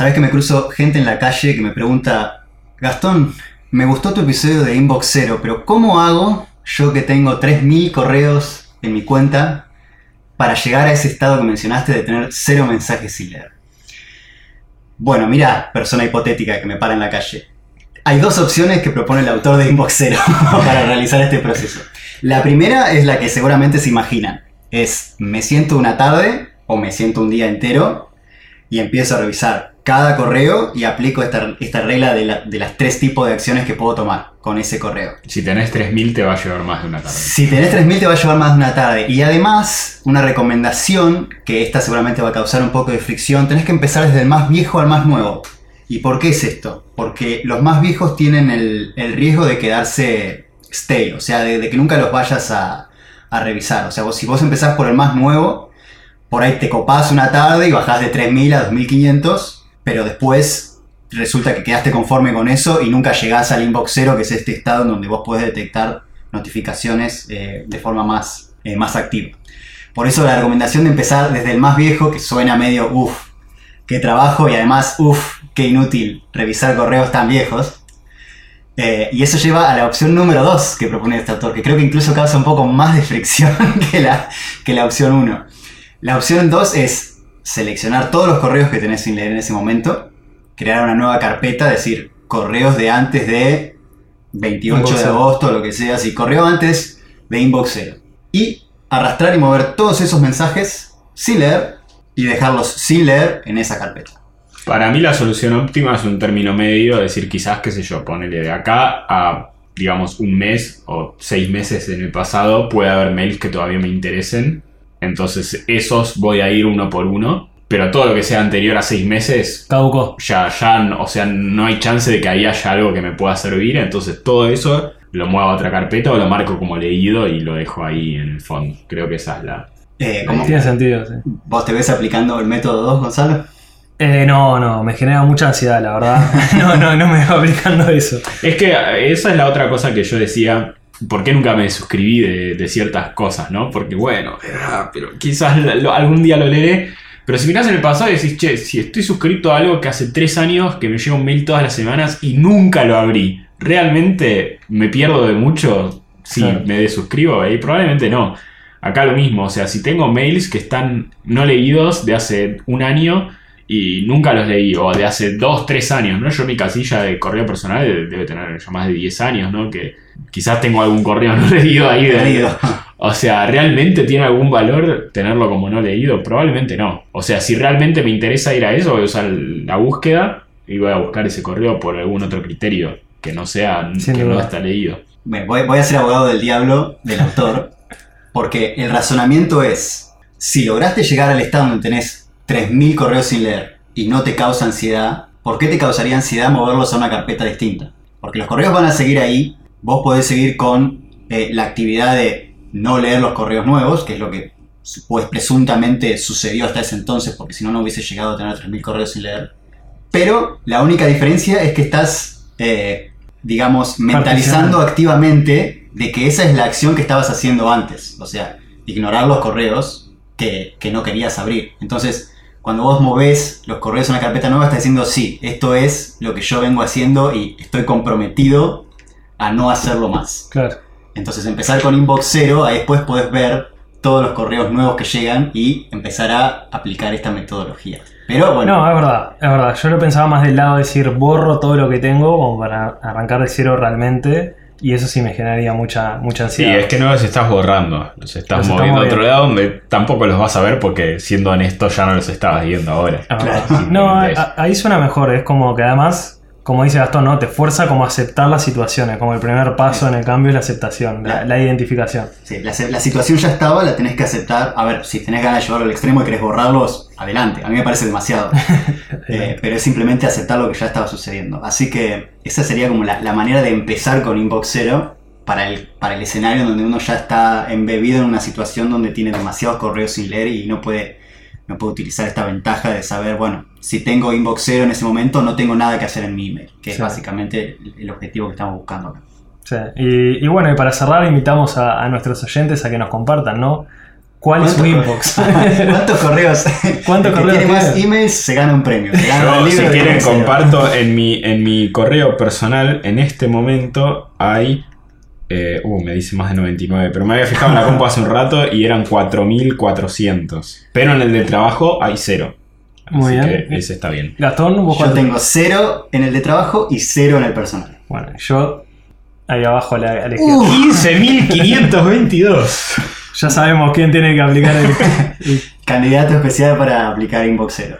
Sabes que me cruzo gente en la calle que me pregunta, Gastón, me gustó tu episodio de Inbox Zero, pero ¿cómo hago yo que tengo 3.000 correos en mi cuenta para llegar a ese estado que mencionaste de tener cero mensajes sin leer? Bueno, mira, persona hipotética que me para en la calle. Hay dos opciones que propone el autor de Inbox Zero para realizar este proceso. La primera es la que seguramente se imaginan. Es me siento una tarde o me siento un día entero y empiezo a revisar cada correo y aplico esta, esta regla de, la- de las tres tipos de acciones que puedo tomar con ese correo. Si tenés 3000 te va a llevar más de una tarde. Si tenés 3000 te va a llevar más de una tarde. Y además, una recomendación, que esta seguramente va a causar un poco de fricción, tenés que empezar desde el más viejo al más nuevo. ¿Y por qué es esto? Porque los más viejos tienen el, el riesgo de quedarse stale, o sea, de, de que nunca los vayas a, a revisar. O sea, vos, si vos empezás por el más nuevo, por ahí te copás una tarde y bajás de 3000 a 2500, pero después resulta que quedaste conforme con eso y nunca llegás al inbox cero, que es este estado en donde vos podés detectar notificaciones eh, de forma más, eh, más activa. Por eso la recomendación de empezar desde el más viejo, que suena medio uff, qué trabajo y además uff, qué inútil revisar correos tan viejos. Eh, y eso lleva a la opción número 2 que propone este autor, que creo que incluso causa un poco más de fricción que la, que la opción 1. La opción 2 es seleccionar todos los correos que tenés sin leer en ese momento, crear una nueva carpeta, decir correos de antes de 28 Inbox de agosto, lo que sea, si correo antes de inbox 0. Y arrastrar y mover todos esos mensajes sin leer y dejarlos sin leer en esa carpeta. Para mí la solución óptima es un término medio, es decir, quizás, qué sé yo, ponerle de acá a, digamos, un mes o seis meses en el pasado, puede haber mails que todavía me interesen. Entonces esos voy a ir uno por uno. Pero todo lo que sea anterior a seis meses, Caducó. ya, ya, no- o sea, no hay chance de que ahí haya algo que me pueda servir. Entonces todo eso lo muevo a otra carpeta o lo marco como leído y lo dejo ahí en el fondo. Creo que esa es la... Eh, ¿cómo- Tiene sentido, sí. ¿Vos te ves aplicando el método 2, Gonzalo? Eh, no, no, me genera mucha ansiedad, la verdad. No, no, no me va aplicando eso. Es que esa es la otra cosa que yo decía. ¿Por qué nunca me suscribí de, de ciertas cosas, no? Porque bueno, ah, pero quizás lo- algún día lo leeré. Pero si mirás en el pasado y decís, che, si estoy suscrito a algo que hace tres años que me llega un mail todas las semanas y nunca lo abrí, ¿realmente me pierdo de mucho si Claro. me desuscribo? Y probablemente no. Acá lo mismo, o sea, si tengo mails que están no leídos de hace un año y nunca los leí, o de hace dos, tres años, ¿no? Yo mi casilla de correo personal debe debe tener ya más de 10 años, ¿no? Que quizás tengo algún correo no leído ahí. de- Leído. O sea, ¿realmente tiene algún valor tenerlo como no leído? Probablemente no. O sea, si realmente me interesa ir a eso, voy a usar la búsqueda y voy a buscar ese correo por algún otro criterio que no sea, Sin que duda. no está leído. Bueno, voy, voy a ser abogado del diablo del autor, porque el razonamiento es, si lograste llegar al estado donde tenés 3.000 correos sin leer y no te causa ansiedad, ¿por qué te causaría ansiedad moverlos a una carpeta distinta? Porque los correos van a seguir ahí, vos podés seguir con eh, la actividad de no leer los correos nuevos, que es lo que pues, presuntamente sucedió hasta ese entonces, porque si no, no hubiese llegado a tener 3.000 correos sin leer. Pero la única diferencia es que estás, eh, digamos, mentalizando activamente de que esa es la acción que estabas haciendo antes. O sea, ignorar los correos que, que no querías abrir. Entonces, cuando vos movés los correos en una carpeta nueva, estás diciendo, sí, esto es lo que yo vengo haciendo y estoy comprometido a no hacerlo más. Claro. Entonces, empezar con inbox cero, ahí después podés ver todos los correos nuevos que llegan y empezar a aplicar esta metodología. Pero bueno, No, es verdad, es verdad. Yo lo pensaba más del lado de decir borro todo lo que tengo como para arrancar de cero realmente. Y eso sí me generaría mucha, mucha Sí, ansiedad. es que no los estás borrando, los estás Los moviendo a otro lado donde tampoco los vas a ver porque siendo honesto ya no los estabas viendo ahora. Claro. No, ahí suena mejor. Es como que además, como dice Gastón, ¿no? Te fuerza como a aceptar las situaciones. Como el primer paso en el cambio es la aceptación, la, la identificación. Sí, la, la situación ya estaba, la tenés que aceptar. A ver, si tenés ganas de llevarlo al extremo y querés borrarlos, adelante. A mí me parece demasiado. Eh, pero es simplemente aceptar lo que ya estaba sucediendo. Así que esa sería como la, la manera de empezar con Inbox Zero para el, para el escenario donde uno ya está embebido en una situación donde tiene demasiados correos sin leer y no puede, no puede utilizar esta ventaja de saber, bueno, si tengo Inbox Zero en ese momento, no tengo nada que hacer en mi email, que es básicamente el, objetivo que estamos buscando acá. Sí, Y, y bueno, y para cerrar, invitamos a, a nuestros oyentes a que nos compartan, ¿no? ¿Cuál es su ¿Cuántos- inbox? ¿Cuántos correos? ¿Cuántos correos tiene más emails se gana un premio. Se gana Yo, un si libro quieren, comparto en mi, en mi correo personal. En este momento hay. Eh, uh, me dice más de 99. Pero me había fijado en la compu hace un rato y eran 4400. Pero en el del trabajo hay cero. Muy Así bien. que ese está bien. Gastón, vos Yo cuánto- tengo cero en el de trabajo y cero en el personal. Bueno, yo ahí abajo a la, a la izquierda. Uh. 15522. Ya sabemos quién tiene que aplicar el. el- Candidato especial para aplicar Inboxero.